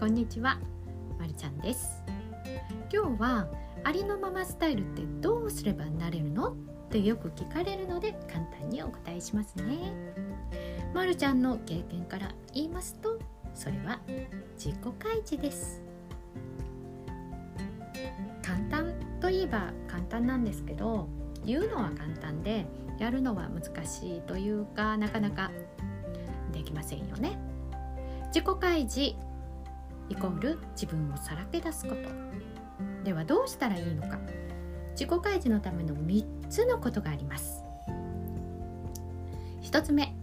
こんにちは、まるちゃんです。今日はありのままスタイルってどうすればなれるの？ってよく聞かれるので簡単にお答えしますね。まるちゃんの経験から言いますとそれは自己開示です。簡単といえば簡単なんですけど言うのは簡単でやるのは難しいというかなかなかできませんよね。自己開示イコール自分をさらけ出すこと。ではどうしたらいいのか。自己開示のための3つのことがあります。1つ目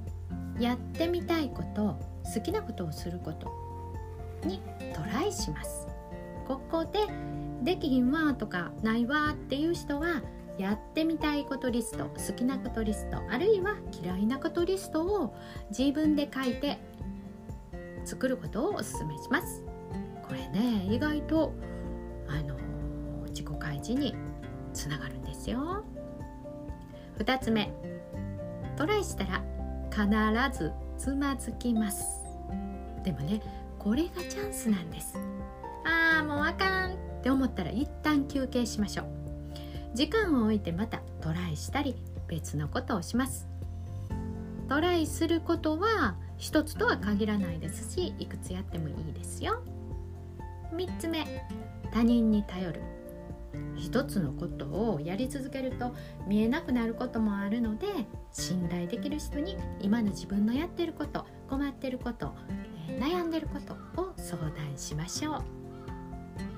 やってみたいこと好きなことをすること。にトライします。ここでできひんわとかないわっていう人はやってみたいことリスト好きなことリストあるいは嫌いなことリストを自分で書いて作ることをお勧めします。ね意外とあの自己開示につながるんですよ。2つ目。トライしたら必ずつまずきます。でもねこれがチャンスなんです。ああもうあかんって思ったら一旦休憩しましょう。時間を置いてまたトライしたり別のことをします。トライすることは一つとは限らないですしいくつやってもいいですよ。3つ目。他人に頼る。一つのことをやり続けると見えなくなることもあるので信頼できる人に今の自分のやってること困ってること悩んでることを相談しましょう。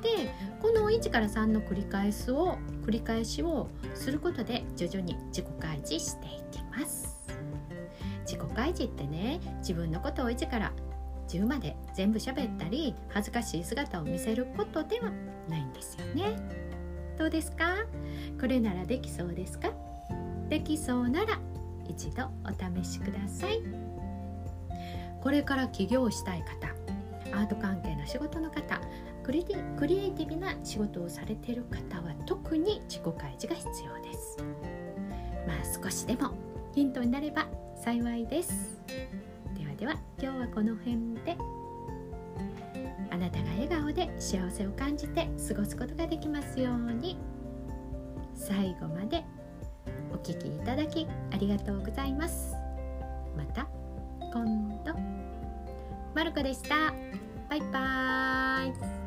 でこの1から3の繰り返しを繰り返しをすることで徐々に自己開示していきます。自己開示ってね自分のことを1から10まで全部喋ったり恥ずかしい姿を見せることではないんですよね。どうですか？これならできそうですか？できそうなら一度お試しください。これから起業したい方アート関係の仕事の方クリクリエイティブな仕事をされている方は特に自己開示が必要です。まあ少しでもヒントになれば幸いです。では今日はこの辺で。あなたが笑顔で幸せを感じて過ごすことができますように。最後までお聴きいただきありがとうございます。また今度。まるこでした。バイバーイ。